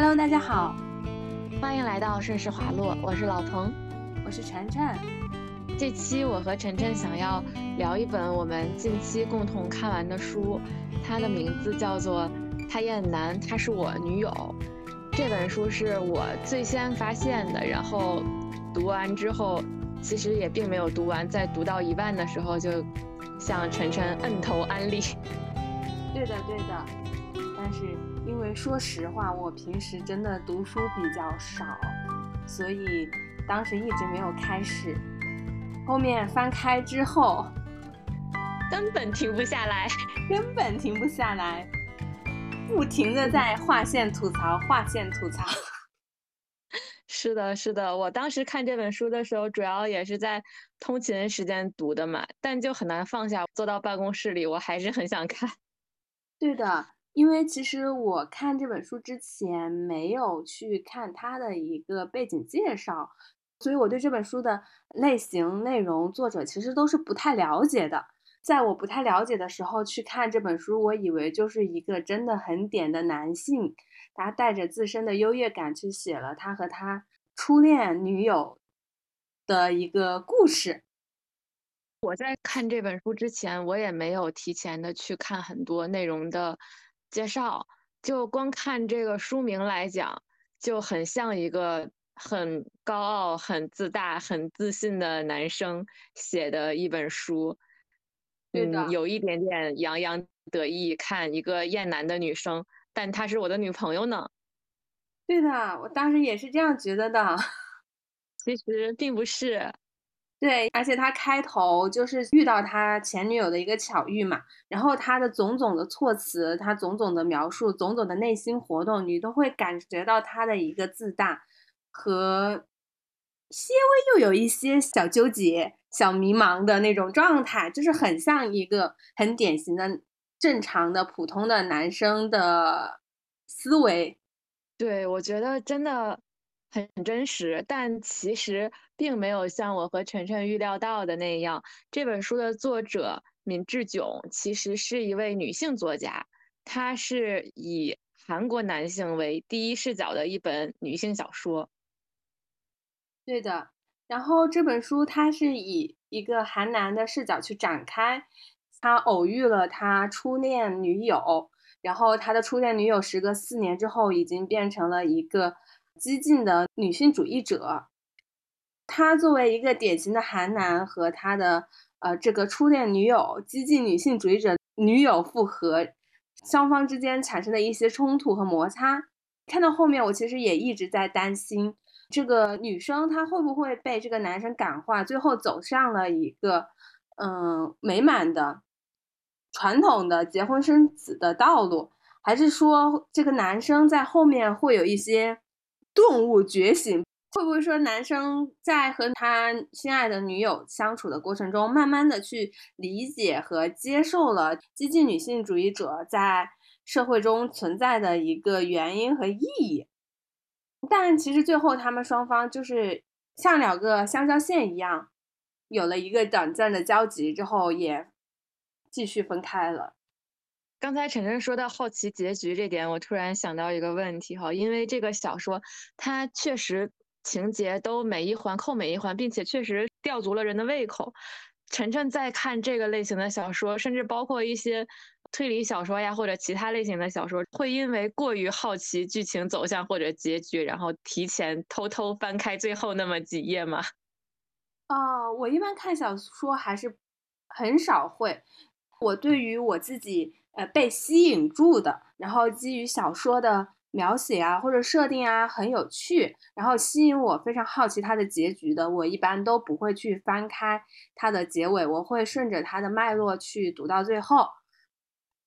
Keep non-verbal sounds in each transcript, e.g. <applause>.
Hello，大家好，欢迎来到顺势滑落，我是老彭，我是晨晨。这期我和晨晨想要聊一本我们近期共同看完的书，它的名字叫做《他厌男，她是我女友》。这本书是我最先发现的，然后读完之后，其实也并没有读完，在读到一半的时候就向晨晨摁头安利。对的，对的。但是因为说实话，我平时真的读书比较少，所以当时一直没有开始。后面翻开之后，根本停不下来，根本停不下来。不停的在划线吐槽，划线吐槽。<laughs> 是的，是的，我当时看这本书的时候，主要也是在通勤时间读的嘛，但就很难放下。坐到办公室里，我还是很想看。<laughs> 对的，因为其实我看这本书之前没有去看它的一个背景介绍，所以我对这本书的类型、内容、作者其实都是不太了解的。在我不太了解的时候去看这本书，我以为就是一个真的很点的男性，他带着自身的优越感去写了他和他初恋女友的一个故事。我在看这本书之前，我也没有提前的去看很多内容的介绍，就光看这个书名来讲，就很像一个很高傲、很自大、很自信的男生写的一本书。嗯，有一点点洋洋得意，看一个艳男的女生，但她是我的女朋友呢。对的，我当时也是这样觉得的。<laughs> 其实并不是。对，而且他开头就是遇到他前女友的一个巧遇嘛，然后他的种种的措辞，他种种的描述，种种的内心活动，你都会感觉到他的一个自大和。些微又有一些小纠结、小迷茫的那种状态，就是很像一个很典型的、正常的、普通的男生的思维。对，我觉得真的很真实，但其实并没有像我和晨晨预料到的那样。这本书的作者闵志炯其实是一位女性作家，她是以韩国男性为第一视角的一本女性小说。对的，然后这本书它是以一个韩男的视角去展开，他偶遇了他初恋女友，然后他的初恋女友时隔四年之后已经变成了一个激进的女性主义者，他作为一个典型的韩男和他的呃这个初恋女友激进女性主义者女友复合，双方之间产生的一些冲突和摩擦，看到后面我其实也一直在担心。这个女生她会不会被这个男生感化，最后走上了一个嗯美满的传统的结婚生子的道路，还是说这个男生在后面会有一些顿悟觉醒？会不会说男生在和他心爱的女友相处的过程中，慢慢的去理解和接受了激进女性主义者在社会中存在的一个原因和意义？但其实最后他们双方就是像两个相交线一样，有了一个短暂的交集之后，也继续分开了。刚才晨晨说到好奇结局这点，我突然想到一个问题哈，因为这个小说它确实情节都每一环扣每一环，并且确实吊足了人的胃口。晨晨在看这个类型的小说，甚至包括一些。推理小说呀，或者其他类型的小说，会因为过于好奇剧情走向或者结局，然后提前偷偷翻开最后那么几页吗？哦，我一般看小说还是很少会。我对于我自己呃被吸引住的，然后基于小说的描写啊或者设定啊很有趣，然后吸引我非常好奇它的结局的，我一般都不会去翻开它的结尾，我会顺着它的脉络去读到最后。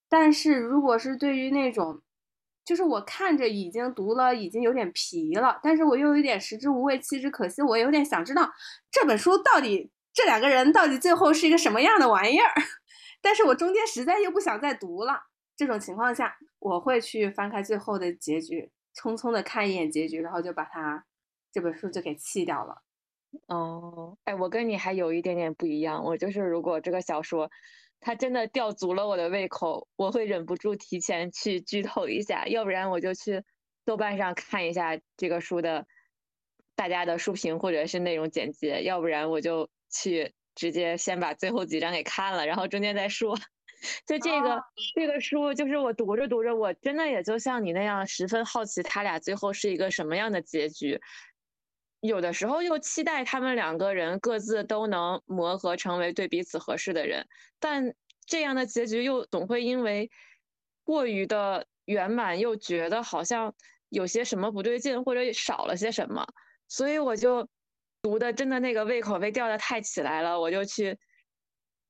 但是如果是对于那种，就是我看着已经读了，已经有点疲了，但是我又有点食之无味，弃之可惜，我有点想知道这本书到底这两个人到底最后是一个什么样的玩意儿，但是我中间实在又不想再读了，这种情况下，我会去翻开最后的结局，匆匆的看一眼结局，然后就把它这本书就给弃掉了。哦，哎，我跟你还有一点点不一样，我就是如果这个小说。他真的吊足了我的胃口，我会忍不住提前去剧透一下，要不然我就去豆瓣上看一下这个书的大家的书评或者是内容简介，要不然我就去直接先把最后几章给看了，然后中间再说。<laughs> 就这个这个书，就是我读着读着，我真的也就像你那样，十分好奇他俩最后是一个什么样的结局。有的时候又期待他们两个人各自都能磨合成为对彼此合适的人，但这样的结局又总会因为过于的圆满，又觉得好像有些什么不对劲，或者少了些什么，所以我就读的真的那个胃口被吊的太起来了，我就去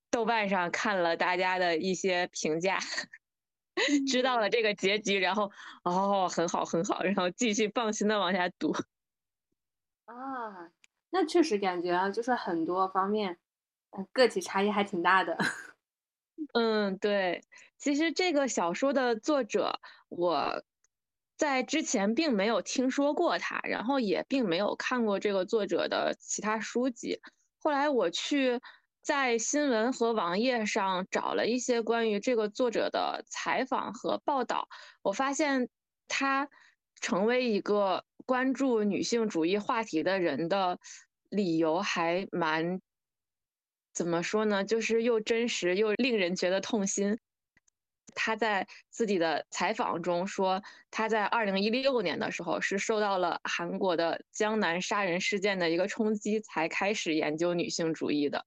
豆瓣上看了大家的一些评价，<laughs> 知道了这个结局，然后哦，很好很好，然后继续放心的往下读。啊，那确实感觉啊，就是很多方面，个体差异还挺大的。<laughs> 嗯，对，其实这个小说的作者，我在之前并没有听说过他，然后也并没有看过这个作者的其他书籍。后来我去在新闻和网页上找了一些关于这个作者的采访和报道，我发现他成为一个。关注女性主义话题的人的理由还蛮，怎么说呢？就是又真实又令人觉得痛心。他在自己的采访中说，他在二零一六年的时候是受到了韩国的江南杀人事件的一个冲击，才开始研究女性主义的。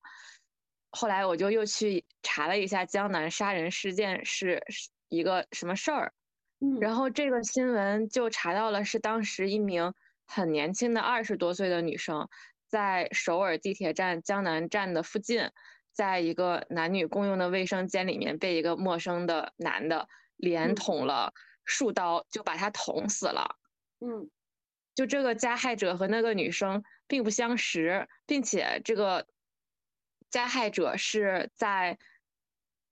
后来我就又去查了一下江南杀人事件是一个什么事儿。然后这个新闻就查到了，是当时一名很年轻的二十多岁的女生，在首尔地铁站江南站的附近，在一个男女共用的卫生间里面，被一个陌生的男的连捅了数刀，就把他捅死了。嗯，就这个加害者和那个女生并不相识，并且这个加害者是在。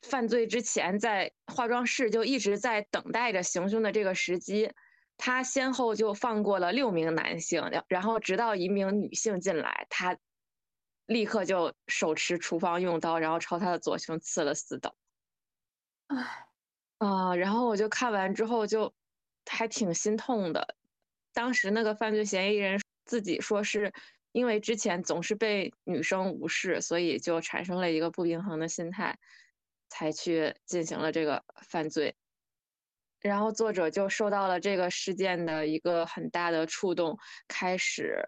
犯罪之前，在化妆室就一直在等待着行凶的这个时机。他先后就放过了六名男性，然后直到一名女性进来，他立刻就手持厨房用刀，然后朝他的左胸刺了四刀。唉，啊，然后我就看完之后就还挺心痛的。当时那个犯罪嫌疑人自己说，是因为之前总是被女生无视，所以就产生了一个不平衡的心态。才去进行了这个犯罪，然后作者就受到了这个事件的一个很大的触动，开始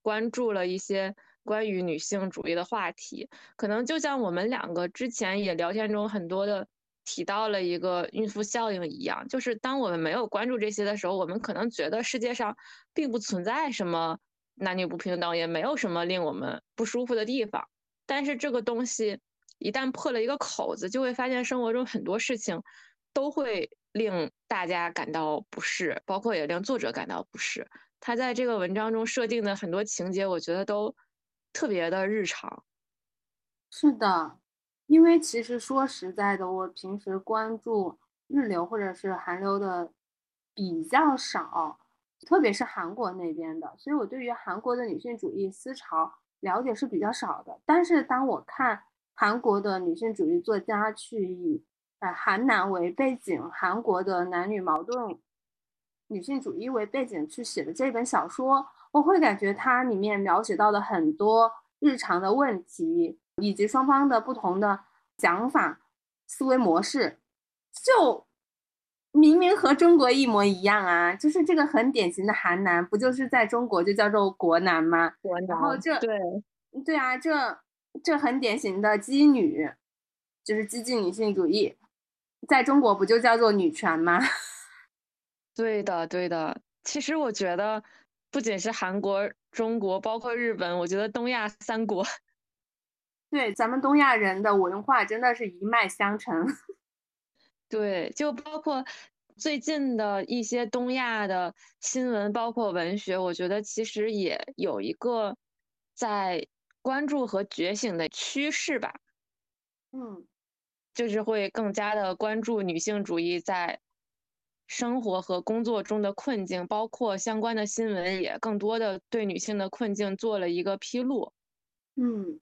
关注了一些关于女性主义的话题。可能就像我们两个之前也聊天中很多的提到了一个孕妇效应一样，就是当我们没有关注这些的时候，我们可能觉得世界上并不存在什么男女不平等，也没有什么令我们不舒服的地方。但是这个东西。一旦破了一个口子，就会发现生活中很多事情都会令大家感到不适，包括也令作者感到不适。他在这个文章中设定的很多情节，我觉得都特别的日常。是的，因为其实说实在的，我平时关注日流或者是韩流的比较少，特别是韩国那边的，所以我对于韩国的女性主义思潮了解是比较少的。但是当我看韩国的女性主义作家去以呃韩男为背景，韩国的男女矛盾、女性主义为背景去写的这本小说，我会感觉它里面描写到的很多日常的问题，以及双方的不同的想法、思维模式，就明明和中国一模一样啊！就是这个很典型的韩男，不就是在中国就叫做国男吗？国男。然后这对对啊，这。这很典型的基女，就是激进女性主义，在中国不就叫做女权吗？<laughs> 对的，对的。其实我觉得，不仅是韩国、中国，包括日本，我觉得东亚三国，<laughs> 对咱们东亚人的文化真的是一脉相承。<laughs> 对，就包括最近的一些东亚的新闻，包括文学，我觉得其实也有一个在。关注和觉醒的趋势吧，嗯，就是会更加的关注女性主义在生活和工作中的困境，包括相关的新闻也更多的对女性的困境做了一个披露。嗯，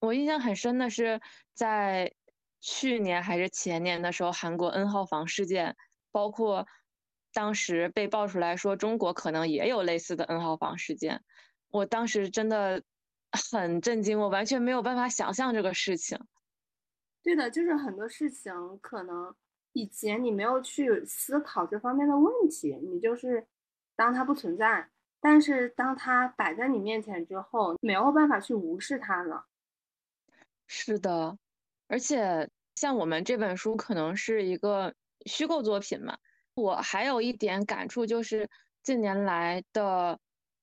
我印象很深的是在去年还是前年的时候，韩国 N 号房事件，包括当时被爆出来说中国可能也有类似的 N 号房事件，我当时真的很震惊，我完全没有办法想象这个事情。对的，就是很多事情可能以前你没有去思考这方面的问题，你就是当它不存在。但是当它摆在你面前之后，没有办法去无视它了。是的，而且像我们这本书可能是一个虚构作品嘛。我还有一点感触就是，近年来的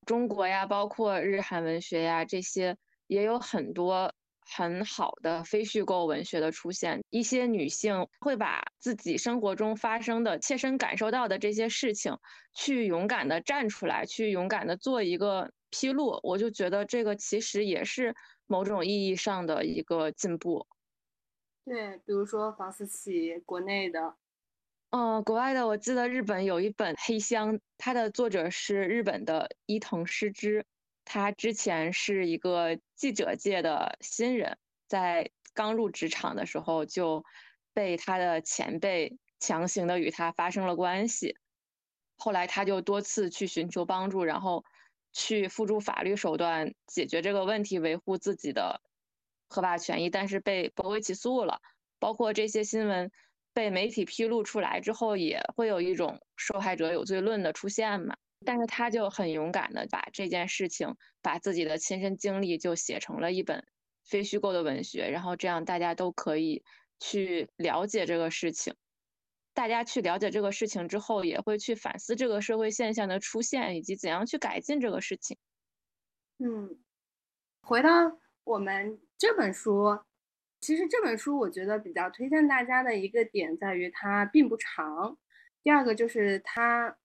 中国呀，包括日韩文学呀，这些也有很多很好的非虚构文学的出现。一些女性会把自己生活中发生的、切身感受到的这些事情，去勇敢的站出来，去勇敢的做一个披露。我就觉得这个其实也是某种意义上的一个进步。对，比如说房思琪，国内的。嗯，国外的我记得日本有一本《黑箱》，它的作者是日本的伊藤诗织，他之前是一个记者界的新人，在刚入职场的时候就被他的前辈强行的与他发生了关系，后来他就多次去寻求帮助，然后去付诸法律手段解决这个问题，维护自己的合法权益，但是被驳回起诉了，包括这些新闻。被媒体披露出来之后，也会有一种受害者有罪论的出现嘛？但是他就很勇敢的把这件事情，把自己的亲身经历就写成了一本非虚构的文学，然后这样大家都可以去了解这个事情。大家去了解这个事情之后，也会去反思这个社会现象的出现以及怎样去改进这个事情。嗯，回到我们这本书。其实这本书我觉得比较推荐大家的一个点在于它并不长，第二个就是它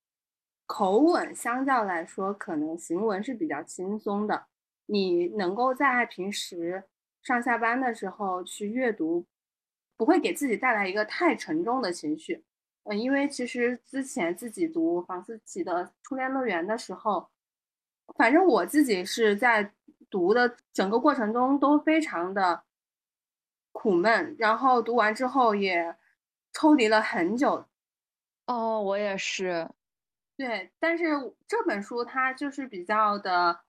口吻相较来说可能行文是比较轻松的，你能够在平时上下班的时候去阅读，不会给自己带来一个太沉重的情绪。嗯，因为其实之前自己读房思琪的《初恋乐园》的时候，反正我自己是在读的整个过程中都非常的。苦闷，然后读完之后也抽离了很久。哦，我也是。对，但是这本书它就是比较的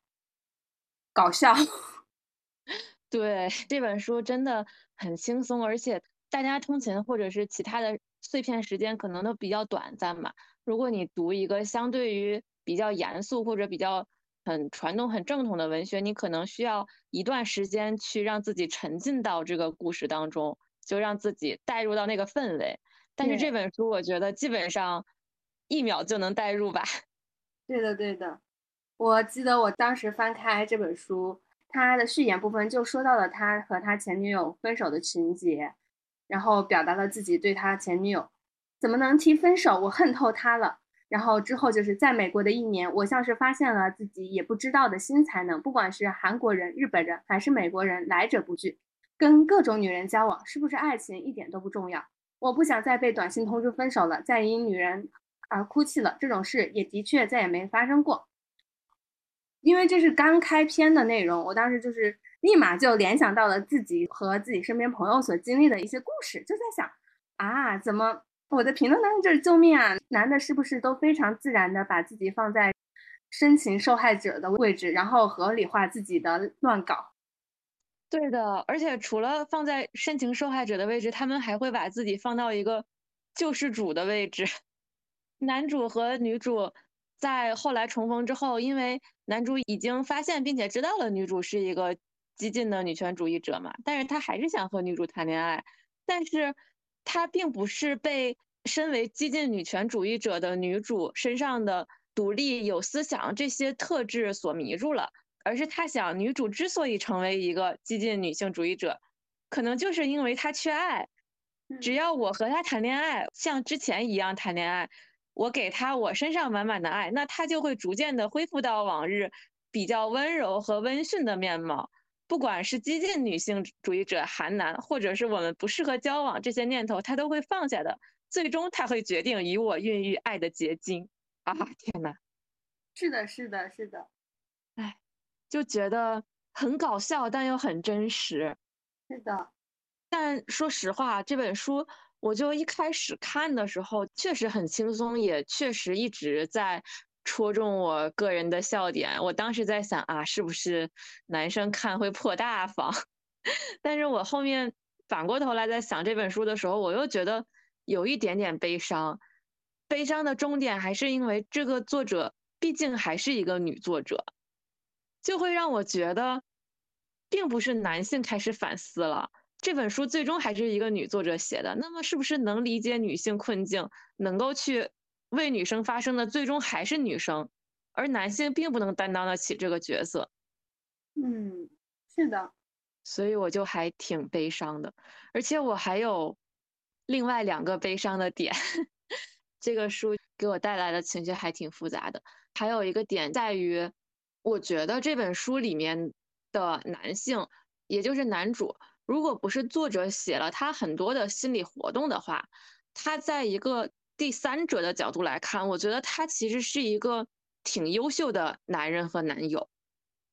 搞笑。<laughs> 对，这本书真的很轻松，而且大家通勤或者是其他的碎片时间可能都比较短暂嘛。如果你读一个相对于比较严肃或者比较。很传统、很正统的文学，你可能需要一段时间去让自己沉浸到这个故事当中，就让自己带入到那个氛围。但是这本书，我觉得基本上一秒就能带入吧。<laughs> 对的，对的。我记得我当时翻开这本书，它的序言部分就说到了他和他前女友分手的情节，然后表达了自己对他前女友怎么能提分手，我恨透他了。然后之后就是在美国的一年，我像是发现了自己也不知道的新才能。不管是韩国人、日本人还是美国人，来者不拒，跟各种女人交往，是不是爱情一点都不重要。我不想再被短信通知分手了，再因女人而哭泣了。这种事也的确再也没发生过。因为这是刚开篇的内容，我当时就是立马就联想到了自己和自己身边朋友所经历的一些故事，就在想啊，怎么？我的评论当中就是救命啊！男的是不是都非常自然的把自己放在深情受害者的位置，然后合理化自己的乱搞？对的，而且除了放在深情受害者的位置，他们还会把自己放到一个救世主的位置。男主和女主在后来重逢之后，因为男主已经发现并且知道了女主是一个激进的女权主义者嘛，但是他还是想和女主谈恋爱，但是。他并不是被身为激进女权主义者的女主身上的独立有思想这些特质所迷住了，而是他想女主之所以成为一个激进女性主义者，可能就是因为她缺爱。只要我和她谈恋爱，像之前一样谈恋爱，我给他我身上满满的爱，那他就会逐渐的恢复到往日比较温柔和温驯的面貌。不管是激进女性主义者韩男，或者是我们不适合交往这些念头，他都会放下的。最终他会决定与我孕育爱的结晶。啊，天哪！是的，是的，是的。哎，就觉得很搞笑，但又很真实。是的。但说实话，这本书我就一开始看的时候确实很轻松，也确实一直在戳中我个人的笑点。我当时在想啊，是不是男生看会破大防？<laughs> 但是我后面反过头来在想这本书的时候，我又觉得有一点点悲伤。悲伤的终点还是因为这个作者毕竟还是一个女作者，就会让我觉得，并不是男性开始反思了。这本书最终还是一个女作者写的，那么是不是能理解女性困境，能够去为女生发声的，最终还是女生，而男性并不能担当得起这个角色。嗯，是的，所以我就还挺悲伤的，而且我还有另外两个悲伤的点。<laughs> 这个书给我带来的情绪还挺复杂的。还有一个点在于，我觉得这本书里面的男性，也就是男主。如果不是作者写了他很多的心理活动的话，他在一个第三者的角度来看，我觉得他其实是一个挺优秀的男人和男友。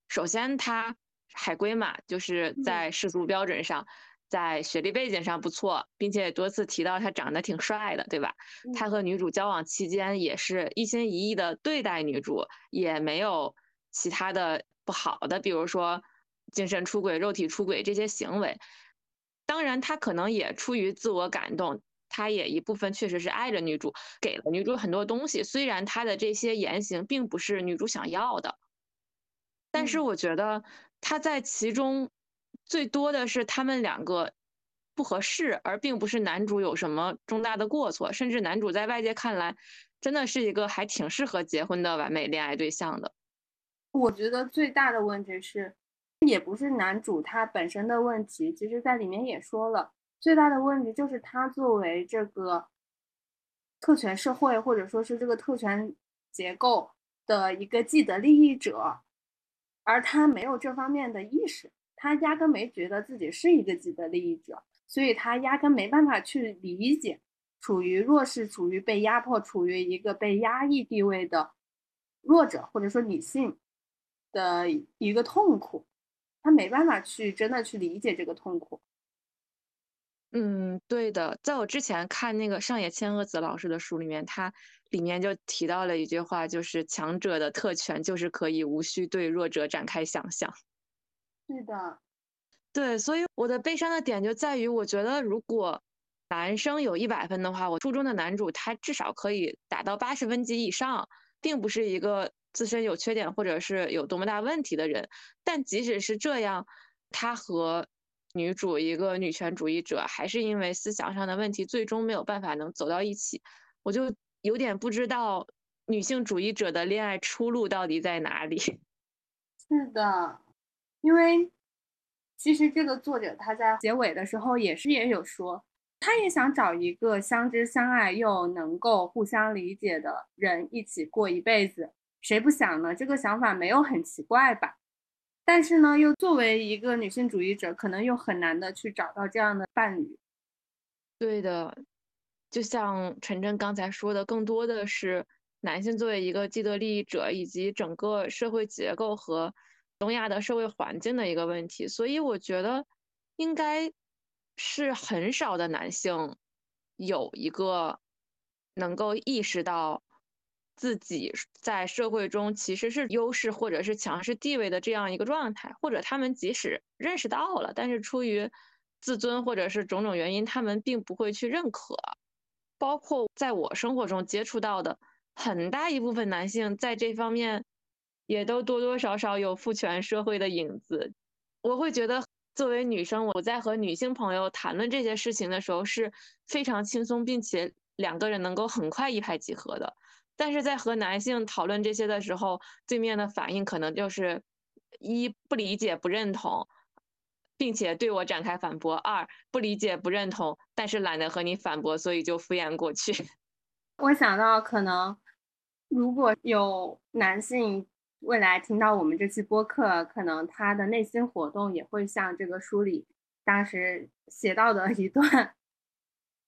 首先，他海归嘛，就是在世俗标准上，在学历背景上不错，并且多次提到他长得挺帅的，对吧？他和女主交往期间也是一心一意的对待女主，也没有其他的不好的，比如说。精神出轨、肉体出轨这些行为，当然他可能也出于自我感动，他也一部分确实是爱着女主，给了女主很多东西。虽然他的这些言行并不是女主想要的，但是我觉得他在其中最多的是他们两个不合适，而并不是男主有什么重大的过错。甚至男主在外界看来，真的是一个还挺适合结婚的完美恋爱对象的。我觉得最大的问题是。也不是男主他本身的问题，其实在里面也说了，最大的问题就是他作为这个特权社会或者说是这个特权结构的一个既得利益者，而他没有这方面的意识，他压根没觉得自己是一个既得利益者，所以他压根没办法去理解处于弱势、处于被压迫、处于一个被压抑地位的弱者或者说女性的一个痛苦。他没办法去真的去理解这个痛苦。嗯，对的，在我之前看那个上野千鹤子老师的书里面，他里面就提到了一句话，就是强者的特权就是可以无需对弱者展开想象。是的，对，所以我的悲伤的点就在于，我觉得如果男生有一百分的话，我初中的男主他至少可以达到八十分及以上，并不是一个。自身有缺点或者是有多么大问题的人，但即使是这样，他和女主一个女权主义者，还是因为思想上的问题，最终没有办法能走到一起。我就有点不知道女性主义者的恋爱出路到底在哪里。<laughs> 是的，因为其实这个作者他在结尾的时候也是也有说，他也想找一个相知相爱又能够互相理解的人一起过一辈子。谁不想呢？这个想法没有很奇怪吧？但是呢，又作为一个女性主义者，可能又很难的去找到这样的伴侣。对的，就像陈真刚才说的，更多的是男性作为一个既得利益者，以及整个社会结构和东亚的社会环境的一个问题。所以我觉得，应该是很少的男性有一个能够意识到。自己在社会中其实是优势或者是强势地位的这样一个状态，或者他们即使认识到了，但是出于自尊或者是种种原因，他们并不会去认可。包括在我生活中接触到的很大一部分男性，在这方面也都多多少少有父权社会的影子。我会觉得，作为女生，我在和女性朋友谈论这些事情的时候是非常轻松，并且两个人能够很快一拍即合的。但是在和男性讨论这些的时候，对面的反应可能就是一不理解、不认同，并且对我展开反驳；二不理解、不认同，但是懒得和你反驳，所以就敷衍过去。<laughs> 我想到，可能如果有男性未来听到我们这期播客，可能他的内心活动也会像这个书里当时写到的一段。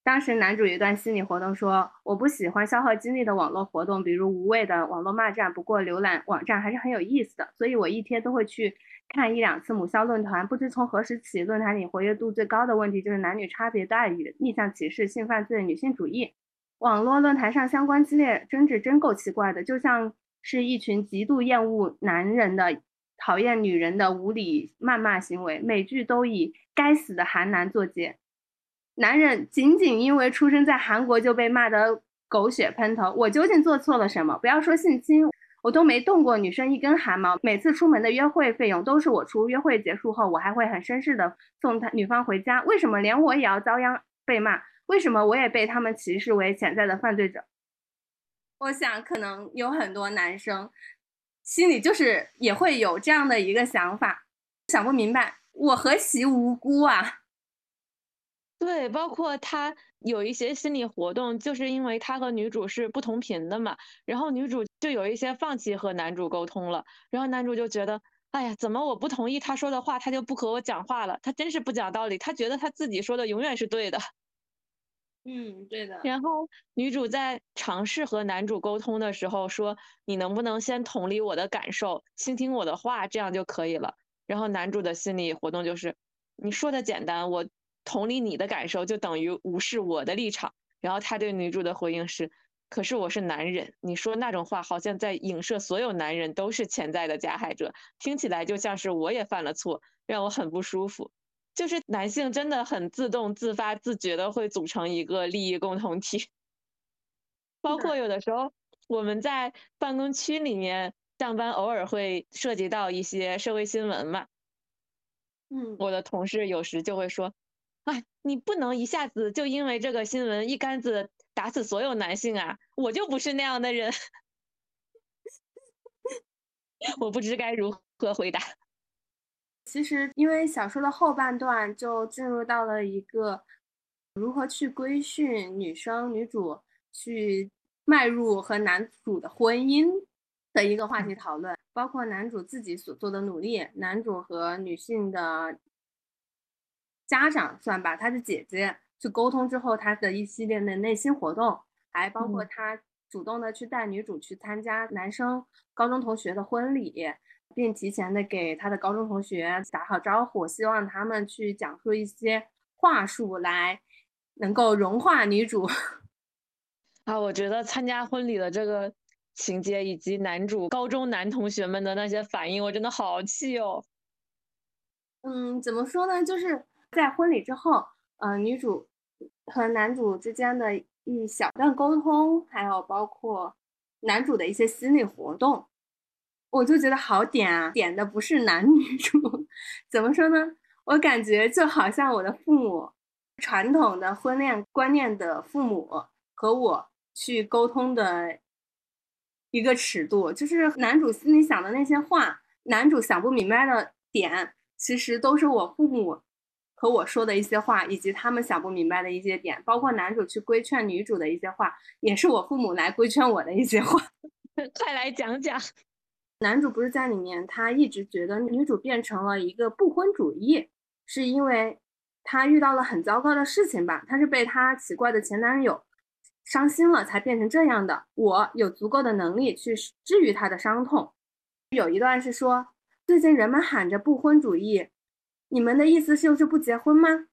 当时男主有一段心理活动说：“我不喜欢消耗精力的网络活动，比如无谓的网络骂战。不过浏览网站还是很有意思的，所以我一天都会去看一两次母校论坛。不知从何时起，论坛里活跃度最高的问题就是男女差别待遇、逆向歧视、性犯罪、女性主义。网络论坛上相关激烈争执真够奇怪的，就像是一群极度厌恶男人的、讨厌女人的无理谩骂行为。每句都以‘该死的韩男’作结。”男人仅仅因为出生在韩国就被骂得狗血喷头，我究竟做错了什么？不要说性侵，我都没动过女生一根汗毛。每次出门的约会费用都是我出，约会结束后我还会很绅士的送他女方回家。为什么连我也要遭殃被骂？为什么我也被他们歧视为潜在的犯罪者？我想可能有很多男生心里就是也会有这样的一个想法，想不明白，我何其无辜啊！对，包括他有一些心理活动，就是因为他和女主是不同频的嘛，然后女主就有一些放弃和男主沟通了，然后男主就觉得，哎呀，怎么我不同意他说的话，他就不和我讲话了？他真是不讲道理，他觉得他自己说的永远是对的。嗯，对的。然后女主在尝试和男主沟通的时候说：“你能不能先同理我的感受，倾听我的话，这样就可以了。”然后男主的心理活动就是：你说的简单，我。同理你的感受就等于无视我的立场，然后他对女主的回应是：“可是我是男人，你说那种话好像在影射所有男人都是潜在的加害者，听起来就像是我也犯了错，让我很不舒服。”就是男性真的很自动自发自觉的会组成一个利益共同体，<laughs> 包括有的时候我们在办公区里面上班，偶尔会涉及到一些社会新闻嘛。嗯，我的同事有时就会说。哎，你不能一下子就因为这个新闻一竿子打死所有男性啊！我就不是那样的人，<laughs> 我不知该如何回答。其实，因为小说的后半段就进入到了一个如何去规训女生、女主去迈入和男主的婚姻的一个话题讨论，包括男主自己所做的努力，男主和女性的。家长算吧，他的姐姐去沟通之后，他的一系列的内心活动，还包括他主动的去带女主去参加男生高中同学的婚礼，并提前的给他的高中同学打好招呼，希望他们去讲述一些话术来能够融化女主。<laughs> 啊，我觉得参加婚礼的这个情节以及男主高中男同学们的那些反应，我真的好气哦。嗯，怎么说呢？就是。在婚礼之后，呃，女主和男主之间的一小段沟通，还有包括男主的一些心理活动，我就觉得好点啊，点的不是男女主，<laughs> 怎么说呢？我感觉就好像我的父母，传统的婚恋观念的父母和我去沟通的一个尺度，就是男主心里想的那些话，男主想不明白的点，其实都是我父母。和我说的一些话，以及他们想不明白的一些点，包括男主去规劝女主的一些话，也是我父母来规劝我的一些话。<laughs> 快来讲讲。男主不是在里面，他一直觉得女主变成了一个不婚主义，是因为他遇到了很糟糕的事情吧？他是被他奇怪的前男友伤心了，才变成这样的。我有足够的能力去治愈他的伤痛。有一段是说，最近人们喊着不婚主义。你们的意思就是不结婚吗？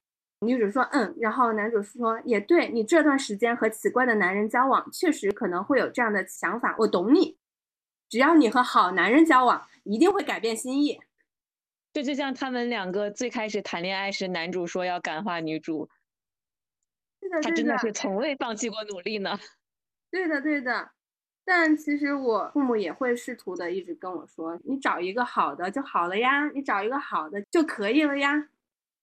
女主说嗯，然后男主说也对，你这段时间和奇怪的男人交往，确实可能会有这样的想法，我懂你。只要你和好男人交往，一定会改变心意。这就像他们两个最开始谈恋爱时，男主说要感化女主，他真的是从未放弃过努力呢。对的，对的。但其实我父母也会试图的一直跟我说：“你找一个好的就好了呀，你找一个好的就可以了呀。”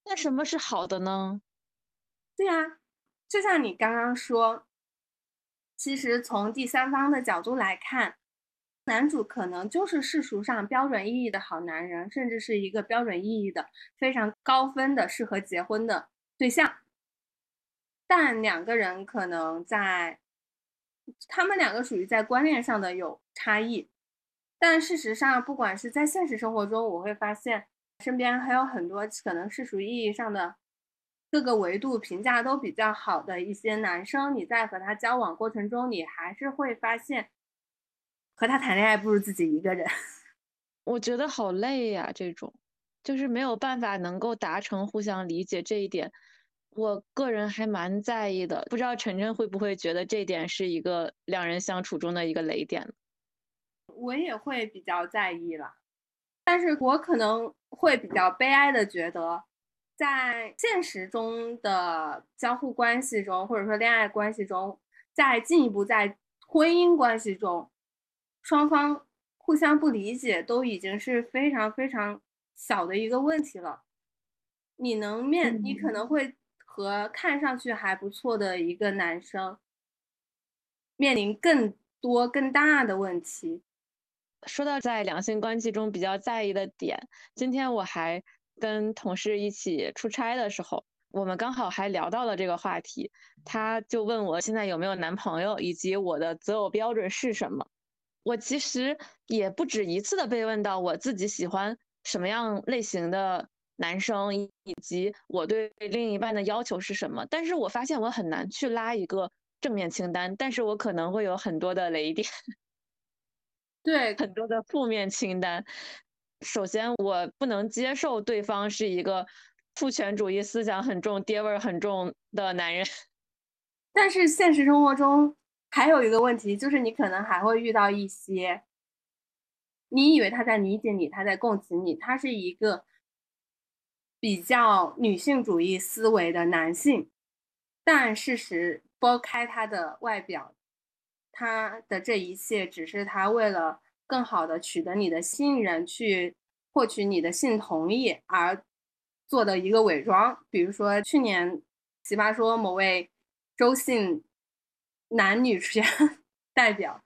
那什么是好的呢？对呀，就像你刚刚说，其实从第三方的角度来看，男主可能就是世俗上标准意义的好男人，甚至是一个标准意义的非常高分的适合结婚的对象。但两个人可能在。他们两个属于在观念上的有差异，但事实上，不管是在现实生活中，我会发现身边还有很多可能世俗意义上的各个维度评价都比较好的一些男生，你在和他交往过程中，你还是会发现，和他谈恋爱不如自己一个人。<laughs> 我觉得好累呀，这种就是没有办法能够达成互相理解这一点，我个人还蛮在意的。不知道晨晨会不会觉得这点是一个两人相处中的一个雷点？我也会比较在意了，但是我可能会比较悲哀的觉得。在现实中的交互关系中，或者说恋爱关系中，再进一步在婚姻关系中，双方互相不理解都已经是非常非常小的一个问题了。你能面，你可能会和看上去还不错的一个男生面临更多更大的问题。说到在两性关系中比较在意的点，今天我还。跟同事一起出差的时候，我们刚好还聊到了这个话题。他就问我现在有没有男朋友，以及我的择偶标准是什么。我其实也不止一次的被问到我自己喜欢什么样类型的男生，以及我对另一半的要求是什么。但是我发现我很难去拉一个正面清单，但是我可能会有很多的雷点，<laughs> 对，很多的负面清单。首先，我不能接受对方是一个父权主义思想很重、爹味儿很重的男人。<laughs> 但是现实生活中还有一个问题，就是你可能还会遇到一些，你以为他在理解你，他在共情你，他是一个比较女性主义思维的男性，但事实剥开他的外表，他的这一切只是他为了。更好的取得你的信任，去获取你的性同意而做的一个伪装。比如说去年奇葩说某位周姓男女权代表，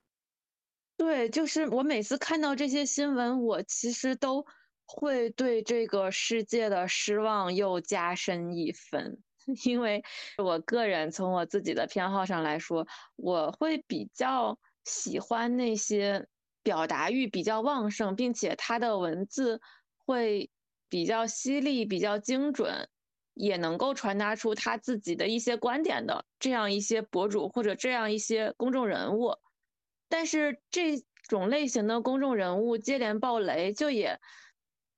对，就是我每次看到这些新闻，我其实都会对这个世界的失望又加深一分，<laughs> 因为我个人从我自己的偏好上来说，我会比较喜欢那些。表达欲比较旺盛，并且他的文字会比较犀利、比较精准，也能够传达出他自己的一些观点的这样一些博主或者这样一些公众人物。但是这种类型的公众人物接连爆雷，就也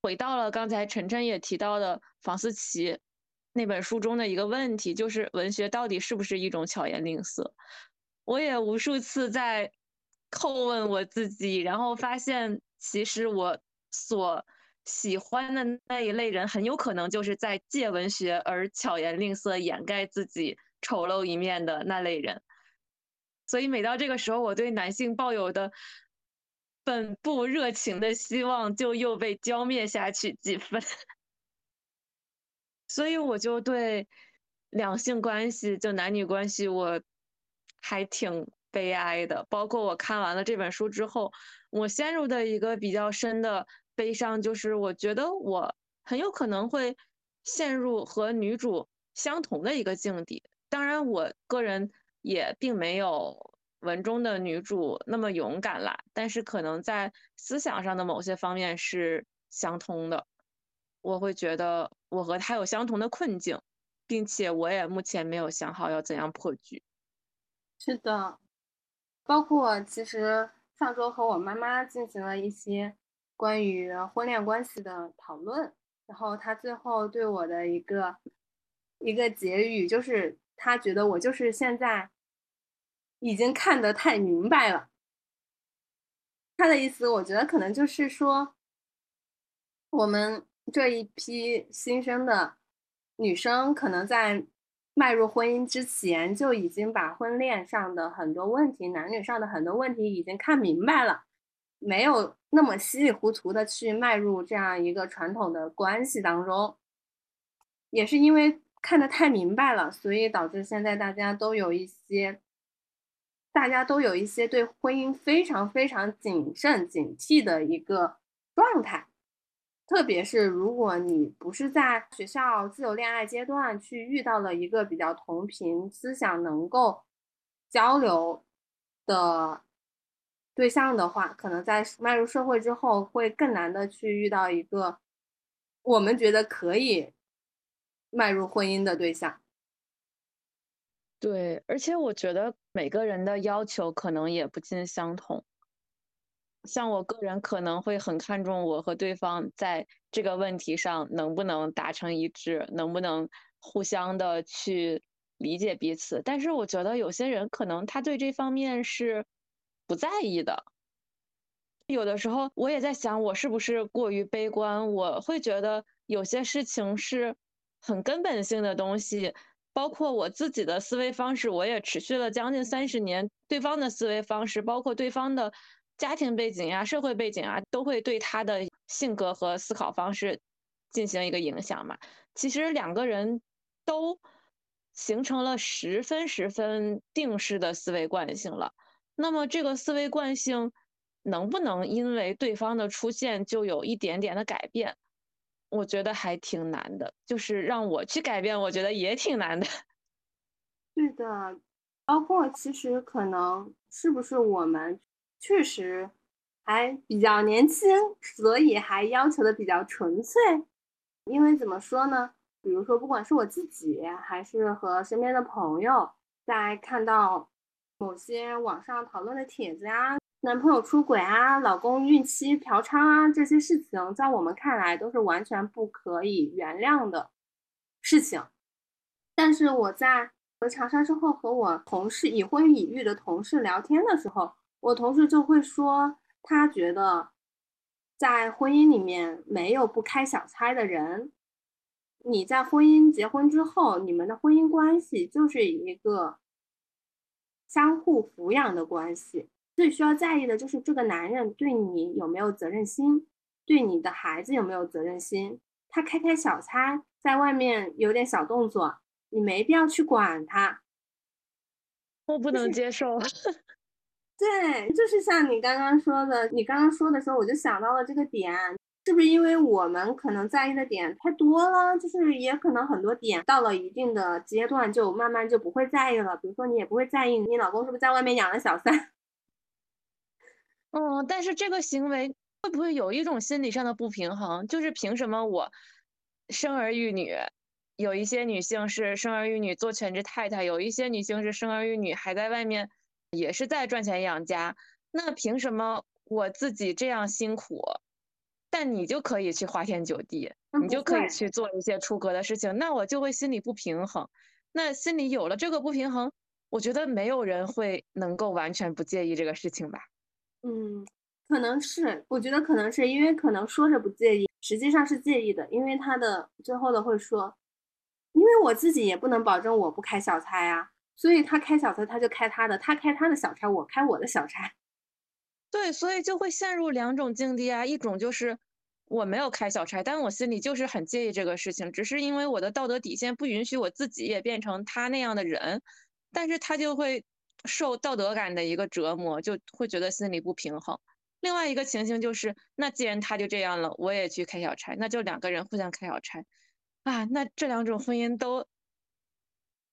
回到了刚才晨晨也提到的房思琪那本书中的一个问题，就是文学到底是不是一种巧言令色？我也无数次在。叩问我自己，然后发现其实我所喜欢的那一类人，很有可能就是在借文学而巧言令色掩盖自己丑陋一面的那类人。所以每到这个时候，我对男性抱有的本不热情的希望就又被浇灭下去几分。所以我就对两性关系，就男女关系，我还挺。悲哀的，包括我看完了这本书之后，我陷入的一个比较深的悲伤，就是我觉得我很有可能会陷入和女主相同的一个境地。当然，我个人也并没有文中的女主那么勇敢啦，但是可能在思想上的某些方面是相通的。我会觉得我和她有相同的困境，并且我也目前没有想好要怎样破局。是的。包括其实上周和我妈妈进行了一些关于婚恋关系的讨论，然后她最后对我的一个一个结语就是，她觉得我就是现在已经看得太明白了。他的意思，我觉得可能就是说，我们这一批新生的女生可能在。迈入婚姻之前就已经把婚恋上的很多问题、男女上的很多问题已经看明白了，没有那么稀里糊涂的去迈入这样一个传统的关系当中。也是因为看得太明白了，所以导致现在大家都有一些，大家都有一些对婚姻非常非常谨慎警惕的一个状态。特别是如果你不是在学校自由恋爱阶段去遇到了一个比较同频思想能够交流的对象的话，可能在迈入社会之后会更难的去遇到一个我们觉得可以迈入婚姻的对象。对，而且我觉得每个人的要求可能也不尽相同。像我个人可能会很看重我和对方在这个问题上能不能达成一致，能不能互相的去理解彼此。但是我觉得有些人可能他对这方面是不在意的。有的时候我也在想，我是不是过于悲观？我会觉得有些事情是很根本性的东西，包括我自己的思维方式，我也持续了将近三十年，对方的思维方式，包括对方的。家庭背景呀、社会背景啊，都会对他的性格和思考方式进行一个影响嘛。其实两个人都形成了十分十分定式的思维惯性了。那么这个思维惯性能不能因为对方的出现就有一点点的改变？我觉得还挺难的。就是让我去改变，我觉得也挺难的。<laughs> 对的，包括其实可能是不是我们。确实还比较年轻，所以还要求的比较纯粹。因为怎么说呢？比如说，不管是我自己，还是和身边的朋友，在看到某些网上讨论的帖子呀，男朋友出轨啊，老公孕期嫖娼啊，这些事情，在我们看来都是完全不可以原谅的事情。但是我在回长沙之后，和我同事已婚已育的同事聊天的时候。我同事就会说，他觉得在婚姻里面没有不开小差的人。你在婚姻结婚之后，你们的婚姻关系就是一个相互抚养的关系。最需要在意的就是这个男人对你有没有责任心，对你的孩子有没有责任心。他开开小差，在外面有点小动作，你没必要去管他。我不能接受。<laughs> 对，就是像你刚刚说的，你刚刚说的时候，我就想到了这个点，是不是因为我们可能在意的点太多了？就是也可能很多点到了一定的阶段，就慢慢就不会在意了。比如说，你也不会在意你老公是不是在外面养了小三。嗯，但是这个行为会不会有一种心理上的不平衡？就是凭什么我生儿育女，有一些女性是生儿育女做全职太太，有一些女性是生儿育女还在外面。也是在赚钱养家，那凭什么我自己这样辛苦，但你就可以去花天酒地，你就可以去做一些出格的事情，那我就会心里不平衡。那心里有了这个不平衡，我觉得没有人会能够完全不介意这个事情吧？嗯，可能是，我觉得可能是因为可能说着不介意，实际上是介意的，因为他的最后的会说，因为我自己也不能保证我不开小差呀。所以他开小差，他就开他的；他开他的小差，我开我的小差。对，所以就会陷入两种境地啊。一种就是我没有开小差，但我心里就是很介意这个事情，只是因为我的道德底线不允许我自己也变成他那样的人。但是他就会受道德感的一个折磨，就会觉得心里不平衡。另外一个情形就是，那既然他就这样了，我也去开小差，那就两个人互相开小差啊。那这两种婚姻都。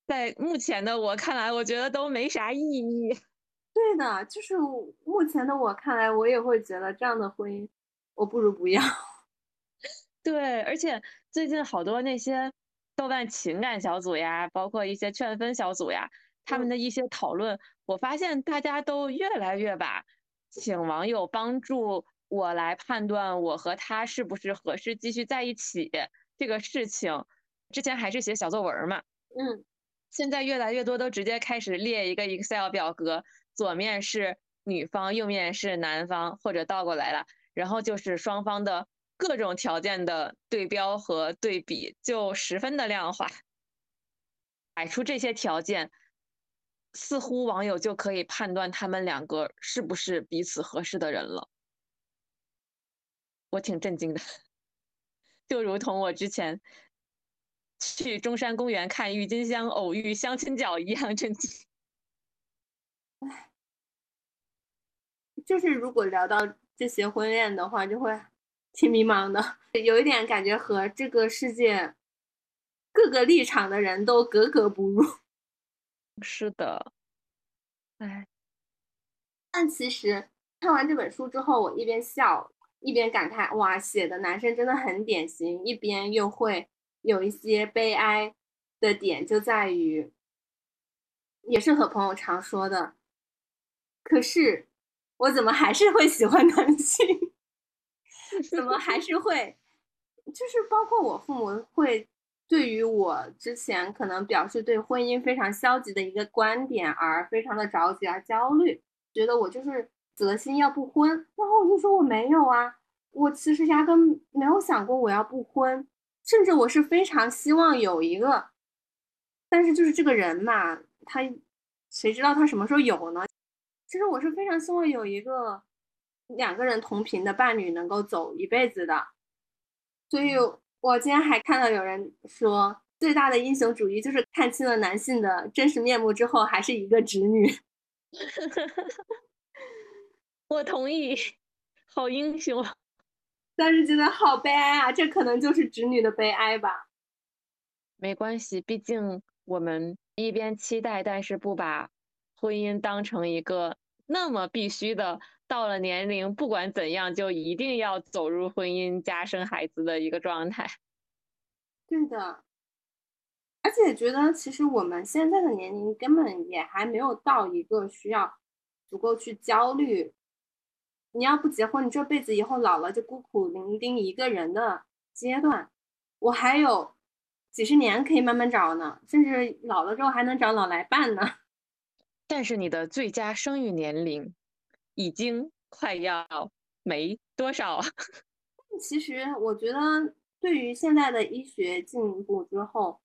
在目前的我看来，我觉得都没啥意义。<laughs> 对的，就是目前的我看来，我也会觉得这样的婚姻，我不如不要。<laughs> 对，而且最近好多那些豆瓣情感小组呀，包括一些劝分小组呀，他们的一些讨论，我发现大家都越来越把请网友帮助我来判断我和他是不是合适继续在一起这个事情，之前还是写小作文嘛，嗯。现在越来越多都直接开始列一个 Excel 表格，左面是女方，右面是男方，或者倒过来了，然后就是双方的各种条件的对标和对比，就十分的量化。摆出这些条件，似乎网友就可以判断他们两个是不是彼此合适的人了。我挺震惊的，<laughs> 就如同我之前。去中山公园看郁金香偶遇相亲角一样震惊。唉，<laughs> 就是如果聊到这些婚恋的话，就会挺迷茫的，有一点感觉和这个世界各个立场的人都格格不入。是的，唉。但其实看完这本书之后，我一边笑一边感叹：哇，写的男生真的很典型，一边又会。有一些悲哀的点就在于，也是和朋友常说的，可是我怎么还是会喜欢男性？<laughs> 怎么还是会？就是包括我父母会对于我之前可能表示对婚姻非常消极的一个观点而非常的着急而焦虑，觉得我就是死了心要不婚。然后我就说我没有啊，我其实压根没有想过我要不婚，甚至我是非常希望有一个，但是就是这个人嘛，他谁知道他什么时候有呢？其实我是非常希望有一个两个人同频的伴侣能够走一辈子的。所以，我今天还看到有人说，最大的英雄主义就是看清了男性的真实面目之后，还是一个直女。<laughs> 我同意，好英雄。但是觉得好悲哀啊，这可能就是直女的悲哀吧。没关系，毕竟我们一边期待，但是不把婚姻当成一个那么必须的。到了年龄，不管怎样，就一定要走入婚姻、加生孩子的一个状态。<laughs> 对的，而且觉得其实我们现在的年龄根本也还没有到一个需要足够去焦虑。你要不结婚，你这辈子以后老了就孤苦伶仃一个人的阶段。我还有几十年可以慢慢找呢，甚至老了之后还能找老来伴呢。<laughs> 但是你的最佳生育年龄。已经快要没多少。<laughs> 其实我觉得，对于现在的医学进步之后，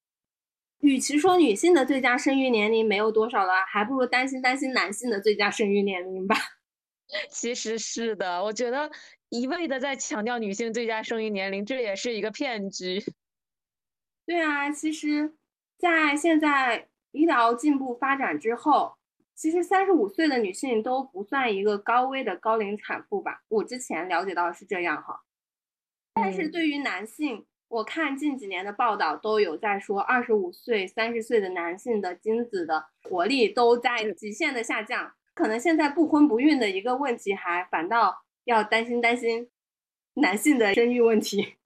与其说女性的最佳生育年龄没有多少了，还不如担心担心男性的最佳生育年龄吧。<laughs> 其实是的，我觉得一味的在强调女性最佳生育年龄，这也是一个骗局。对啊，其实，在现在医疗进步发展之后。其实三十五岁的女性都不算一个高危的高龄产妇吧？我之前了解到是这样哈。但是对于男性，我看近几年的报道都有在说，二十五岁、三十岁的男性的精子的活力都在极限的下降。可能现在不婚不孕的一个问题，还反倒要担心担心男性的生育问题。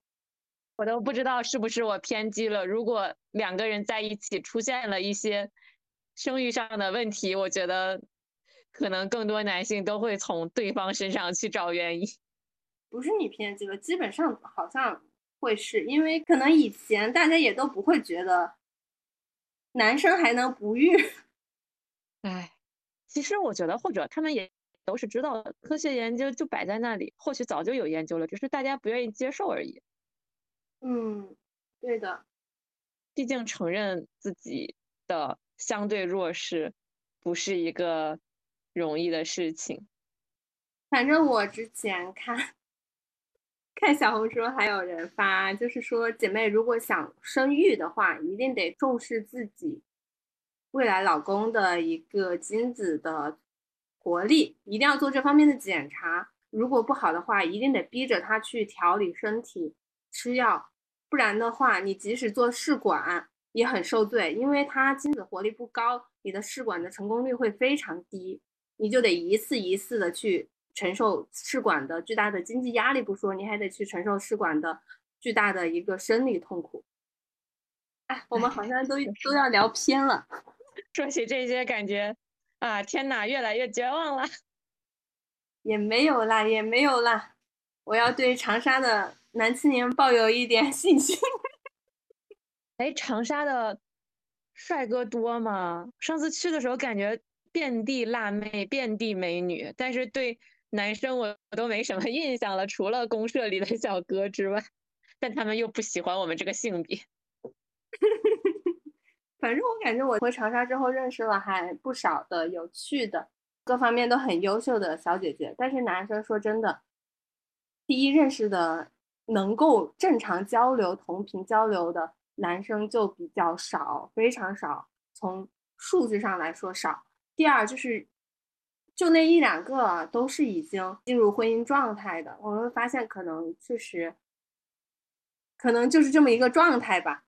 我都不知道是不是我偏激了。如果两个人在一起出现了一些。生育上的问题，我觉得可能更多男性都会从对方身上去找原因。<laughs> 不是你偏激了，基本上好像会是因为可能以前大家也都不会觉得男生还能不育。<laughs> 哎，其实我觉得或者他们也都是知道科学研究就摆在那里，或许早就有研究了，只是大家不愿意接受而已。嗯，对的，毕竟承认自己的。相对弱势，不是一个容易的事情。反正我之前看，看小红书还有人发，就是说姐妹如果想生育的话，一定得重视自己未来老公的一个精子的活力，一定要做这方面的检查。如果不好的话，一定得逼着他去调理身体，吃药，不然的话，你即使做试管。也很受罪，因为它精子活力不高，你的试管的成功率会非常低，你就得一次一次的去承受试管的巨大的经济压力不说，你还得去承受试管的巨大的一个生理痛苦。哎，我们好像都 <laughs> 都要聊偏了，说起这些感觉啊，天哪，越来越绝望了。<laughs> 也没有啦，也没有啦，我要对长沙的男青年抱有一点信心。哎，长沙的帅哥多吗？上次去的时候感觉遍地辣妹，遍地美女，但是对男生我我都没什么印象了，除了公社里的小哥之外，但他们又不喜欢我们这个性别。<laughs> 反正我感觉我回长沙之后认识了还不少的有趣的，各方面都很优秀的小姐姐，但是男生说真的，第一认识的能够正常交流、同频交流的。男生就比较少，非常少，从数据上来说少。第二就是，就那一两个都是已经进入婚姻状态的。我们发现可能确实，可能就是这么一个状态吧。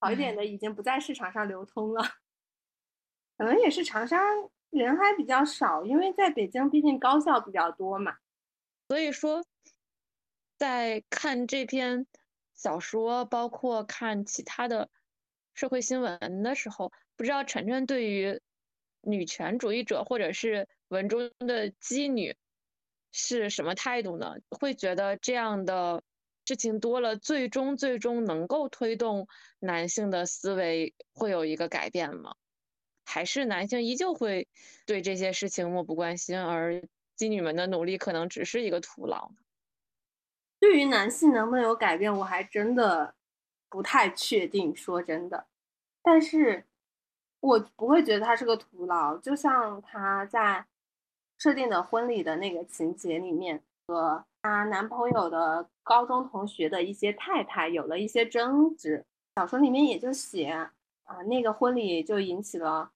好一点的已经不在市场上流通了，<laughs> 可能也是长沙人还比较少，因为在北京毕竟高校比较多嘛。所以说，在看这篇。小说，包括看其他的社会新闻的时候，不知道晨晨对于女权主义者或者是文中的妓女是什么态度呢？会觉得这样的事情多了，最终最终能够推动男性的思维会有一个改变吗？还是男性依旧会对这些事情漠不关心，而妓女们的努力可能只是一个徒劳呢？对于男性能不能有改变，我还真的不太确定。说真的，但是我不会觉得他是个徒劳。就像他在设定的婚礼的那个情节里面，和她男朋友的高中同学的一些太太有了一些争执。小说里面也就写啊，那个婚礼就引起了。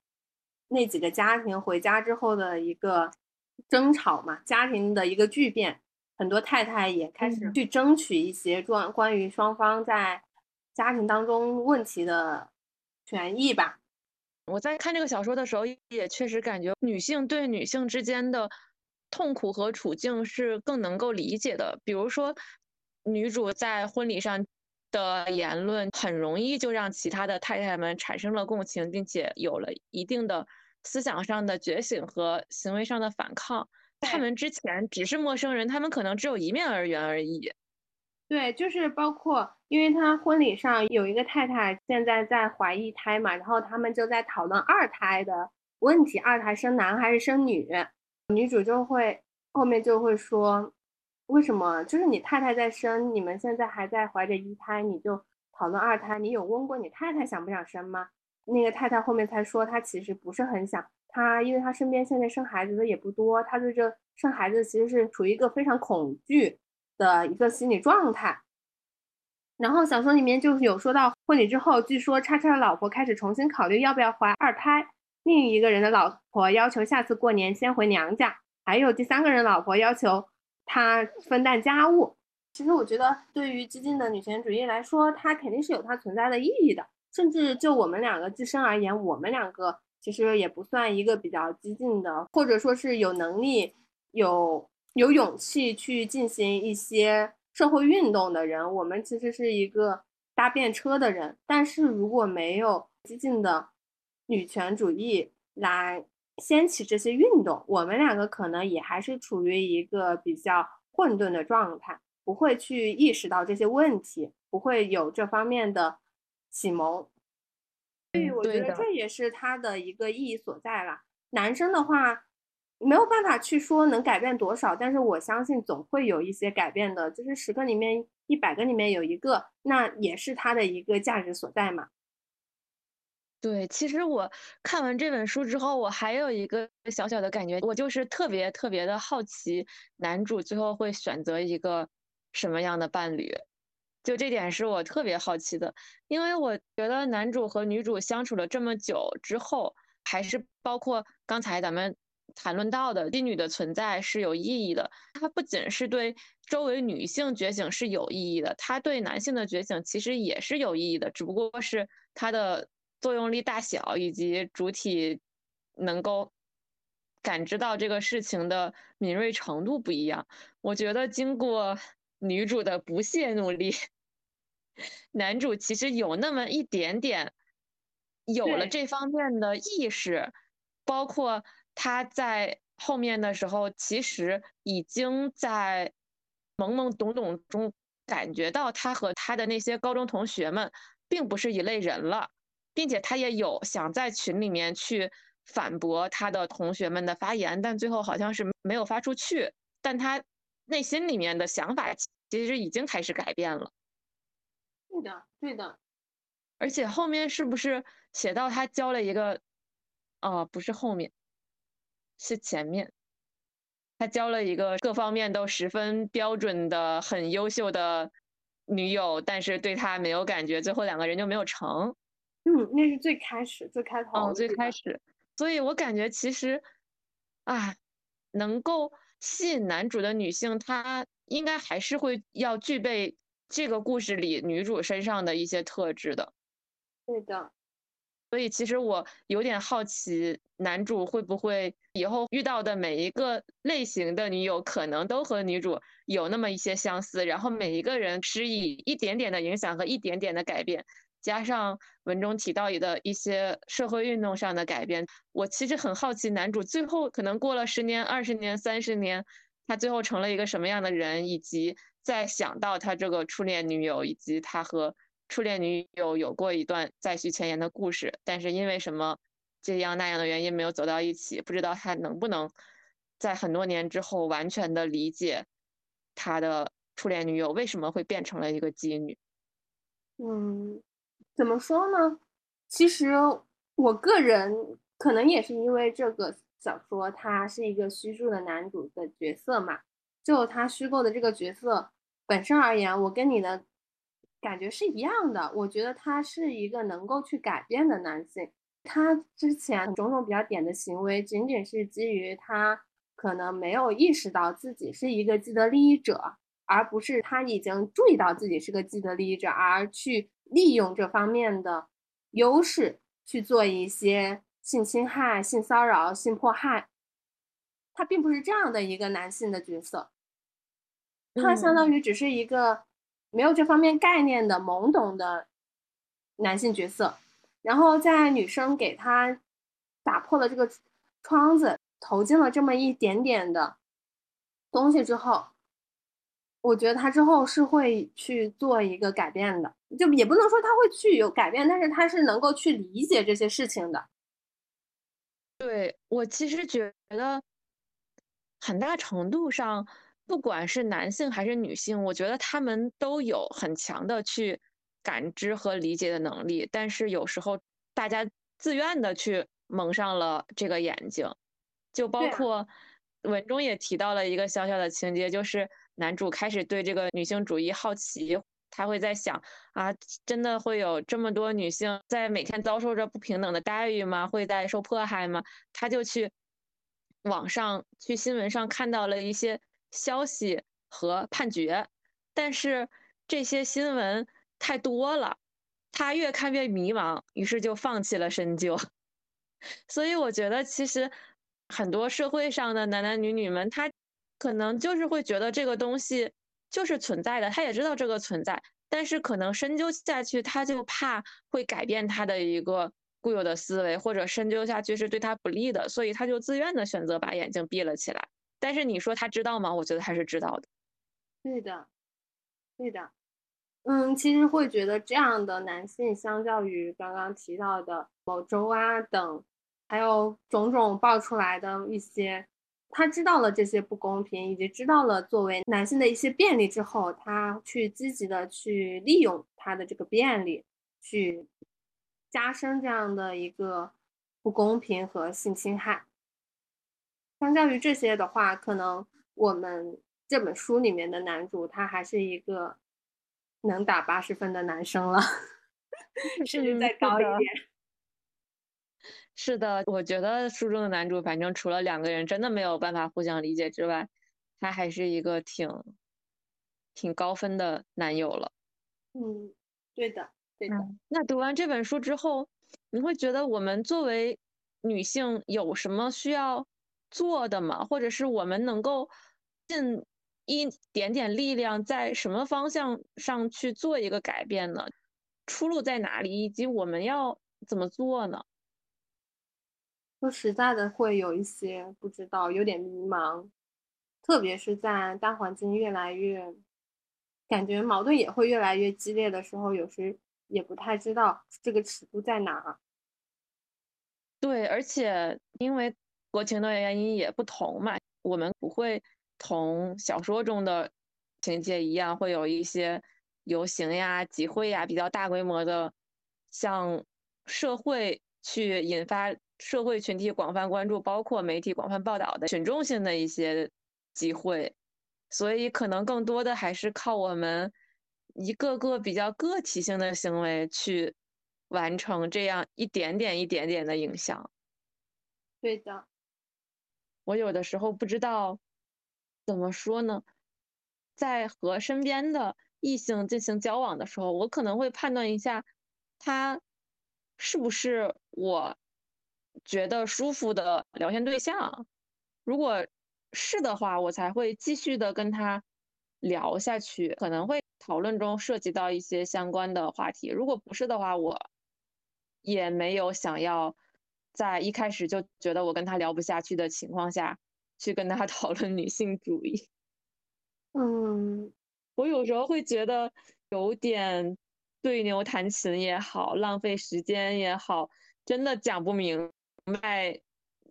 那几个家庭回家之后的一个争吵嘛，家庭的一个巨变，很多太太也开始去争取一些关关于双方在家庭当中问题的权益吧。我在看这个小说的时候，也确实感觉女性对女性之间的痛苦和处境是更能够理解的。比如说，女主在婚礼上的言论，很容易就让其他的太太们产生了共情，并且有了一定的。思想上的觉醒和行为上的反抗，他们之前只是陌生人，他们可能只有一面而缘而已。对，就是包括，因为他婚礼上有一个太太现在在怀一胎嘛，然后他们就在讨论二胎的问题，二胎生男还是生女？女主就会后面就会说，为什么？就是你太太在生，你们现在还在怀着一胎，你就讨论二胎？你有问过你太太想不想生吗？那个太太后面才说，她其实不是很想，他因为他身边现在生孩子的也不多，他对这生孩子其实是处于一个非常恐惧的一个心理状态。然后小说里面就有说到婚礼之后，据说叉叉的老婆开始重新考虑要不要怀二胎，另一个人的老婆要求下次过年先回娘家，还有第三个人老婆要求他分担家务。其实我觉得，对于激进的女权主义来说，它肯定是有它存在的意义的。甚至就我们两个自身而言，我们两个其实也不算一个比较激进的，或者说是有能力、有有勇气去进行一些社会运动的人。我们其实是一个搭便车的人。但是如果没有激进的女权主义来掀起这些运动，我们两个可能也还是处于一个比较混沌的状态，不会去意识到这些问题，不会有这方面的。启蒙，所以我觉得这也是它的一个意义所在了。男生的话没有办法去说能改变多少，但是我相信总会有一些改变的。就是十个里面一百个里面有一个，那也是它的一个价值所在嘛。对，其实我看完这本书之后，我还有一个小小的感觉，我就是特别特别的好奇，男主最后会选择一个什么样的伴侣。就这点是我特别好奇的，因为我觉得男主和女主相处了这么久之后，还是包括刚才咱们谈论到的妓女的存在是有意义的。它不仅是对周围女性觉醒是有意义的，它对男性的觉醒其实也是有意义的，只不过是它的作用力大小以及主体能够感知到这个事情的敏锐程度不一样。我觉得经过。女主的不懈努力，<laughs> 男主其实有那么一点点有了这方面的意识，包括他在后面的时候，其实已经在懵懵懂懂中感觉到他和他的那些高中同学们并不是一类人了，并且他也有想在群里面去反驳他的同学们的发言，但最后好像是没有发出去，但他。内心里面的想法其实已经开始改变了。对的，对的。而且后面是不是写到他交了一个？哦，不是后面，是前面。他交了一个各方面都十分标准的、很优秀的女友，但是对他没有感觉，最后两个人就没有成。嗯，那是最开始、最开头。哦，最开始。所以我感觉其实，啊，能够。吸引男主的女性，她应该还是会要具备这个故事里女主身上的一些特质的。对的，所以其实我有点好奇，男主会不会以后遇到的每一个类型的女友，可能都和女主有那么一些相似，然后每一个人施以一点点的影响和一点点的改变，加上文中提到的一些社会运动上的改变，我其实很好奇，男主最后可能过了十年、二十年、三十年，他最后成了一个什么样的人，以及在想到他这个初恋女友，以及他和。初恋女友有过一段再续前缘的故事，但是因为什么这样那样的原因没有走到一起，不知道他能不能在很多年之后完全的理解他的初恋女友为什么会变成了一个妓女。嗯，怎么说呢？其实我个人可能也是因为这个小说，它是一个虚构的男主的角色嘛，就他虚构的这个角色本身而言，我跟你的。感觉是一样的，我觉得他是一个能够去改变的男性。他之前种种比较点的行为，仅仅是基于他可能没有意识到自己是一个既得利益者，而不是他已经注意到自己是个既得利益者，而去利用这方面的优势去做一些性侵害、性骚扰、性迫害。他并不是这样的一个男性的角色，他相当于只是一个。没有这方面概念的懵懂的男性角色，然后在女生给他打破了这个窗子，投进了这么一点点的东西之后，我觉得他之后是会去做一个改变的，就也不能说他会去有改变，但是他是能够去理解这些事情的。对我其实觉得很大程度上。不管是男性还是女性，我觉得他们都有很强的去感知和理解的能力。但是有时候大家自愿的去蒙上了这个眼睛，就包括文中也提到了一个小小的情节，就是男主开始对这个女性主义好奇，他会在想啊，真的会有这么多女性在每天遭受着不平等的待遇吗？会在受迫害吗？他就去网上去新闻上看到了一些。消息和判决，但是这些新闻太多了，他越看越迷茫，于是就放弃了深究。<laughs> 所以我觉得，其实很多社会上的男男女女们，他可能就是会觉得这个东西就是存在的，他也知道这个存在，但是可能深究下去，他就怕会改变他的一个固有的思维，或者深究下去是对他不利的，所以他就自愿的选择把眼睛闭了起来。但是你说他知道吗？我觉得他是知道的。对的，对的。嗯，其实会觉得这样的男性，相较于刚刚提到的某周啊等，还有种种爆出来的一些，他知道了这些不公平，以及知道了作为男性的一些便利之后，他去积极的去利用他的这个便利，去加深这样的一个不公平和性侵害。相较于这些的话，可能我们这本书里面的男主他还是一个能打八十分的男生了，<laughs> 甚至再高一点。是的，我觉得书中的男主，反正除了两个人真的没有办法互相理解之外，他还是一个挺挺高分的男友了。嗯，对的，对的。那读完这本书之后，你会觉得我们作为女性有什么需要？做的吗，或者是我们能够尽一点点力量，在什么方向上去做一个改变呢？出路在哪里？以及我们要怎么做呢？说实在的，会有一些不知道，有点迷茫，特别是在大环境越来越感觉矛盾也会越来越激烈的时候，有时也不太知道这个尺度在哪。对，而且因为。国情的原因也不同嘛，我们不会同小说中的情节一样，会有一些游行呀、集会呀，比较大规模的，向社会去引发社会群体广泛关注，包括媒体广泛报道的群众性的一些机会，所以可能更多的还是靠我们一个个比较个体性的行为去完成这样一点点、一点点的影响。对的。我有的时候不知道怎么说呢，在和身边的异性进行交往的时候，我可能会判断一下他是不是我觉得舒服的聊天对象。如果是的话，我才会继续的跟他聊下去，可能会讨论中涉及到一些相关的话题。如果不是的话，我也没有想要在一开始就觉得我跟他聊不下去的情况下去跟他 <laughs> 讨论女性主义。嗯，我有时候会觉得有点对牛弹琴也好，浪费时间也好，真的讲不明白，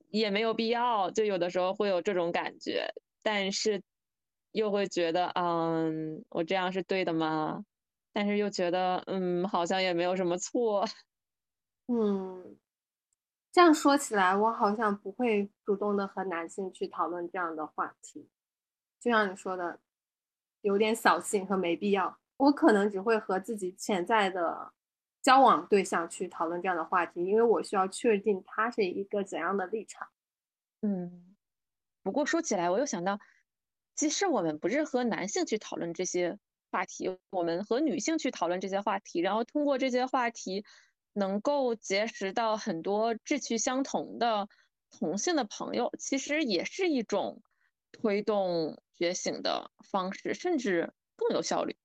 也没有必要。就有的时候会有这种感觉，但是又会觉得，嗯，我这样是对的吗？但是又觉得，嗯，好像也没有什么错。<laughs> 嗯，这样说起来，我好像不会主动的和男性去讨论这样的话题，就像你说的。有点扫兴和没必要，我可能只会和自己潜在的交往对象去讨论这样的话题，因为我需要确定他是一个怎样的立场。嗯，不过说起来，我又想到，其实我们不是和男性去讨论这些话题，我们和女性去讨论这些话题，然后通过这些话题，能够结识到很多志趣相同的同性的朋友，其实也是一种推动。觉醒的方式，甚至更有效率。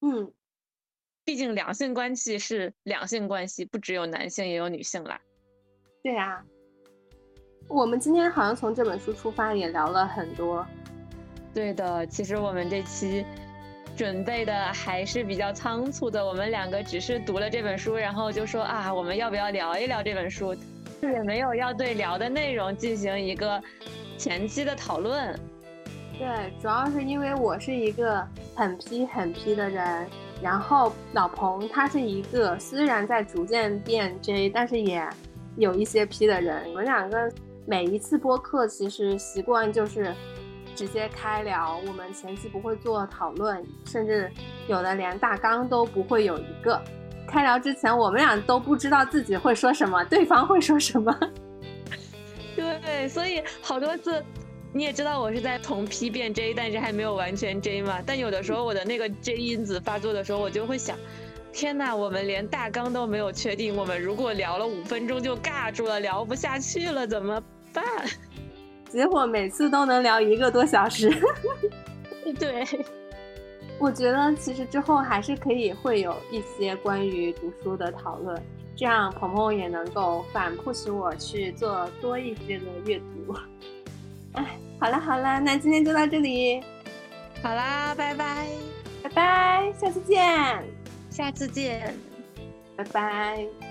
嗯，毕竟两性关系是两性关系，不只有男性也有女性啦。对啊，我们今天好像从这本书出发，也聊了很多。对的，其实我们这期准备的还是比较仓促的，我们两个只是读了这本书，然后就说啊，我们要不要聊一聊这本书？也没有要对聊的内容进行一个前期的讨论。对，主要是因为我是一个很批很批的人，然后老彭他是一个虽然在逐渐变 J，但是也有一些 P 的人。我们两个每一次播客其实习惯就是直接开聊，我们前期不会做讨论，甚至有的连大纲都不会有一个。开聊之前，我们俩都不知道自己会说什么，对方会说什么。<laughs> 对，所以好多次。你也知道我是在从 P 变 J，但是还没有完全 J 嘛。但有的时候我的那个 J 因子发作的时候，我就会想，天哪，我们连大纲都没有确定，我们如果聊了五分钟就尬住了，聊不下去了怎么办？<laughs> 结果每次都能聊一个多小时。<laughs> 对，<laughs> 我觉得其实之后还是可以会有一些关于读书的讨论，这样鹏鹏也能够反复使我去做多一些的阅读。哎，好啦好啦，那今天就到这里，好啦，拜拜，拜拜，下次见，下次见，拜拜。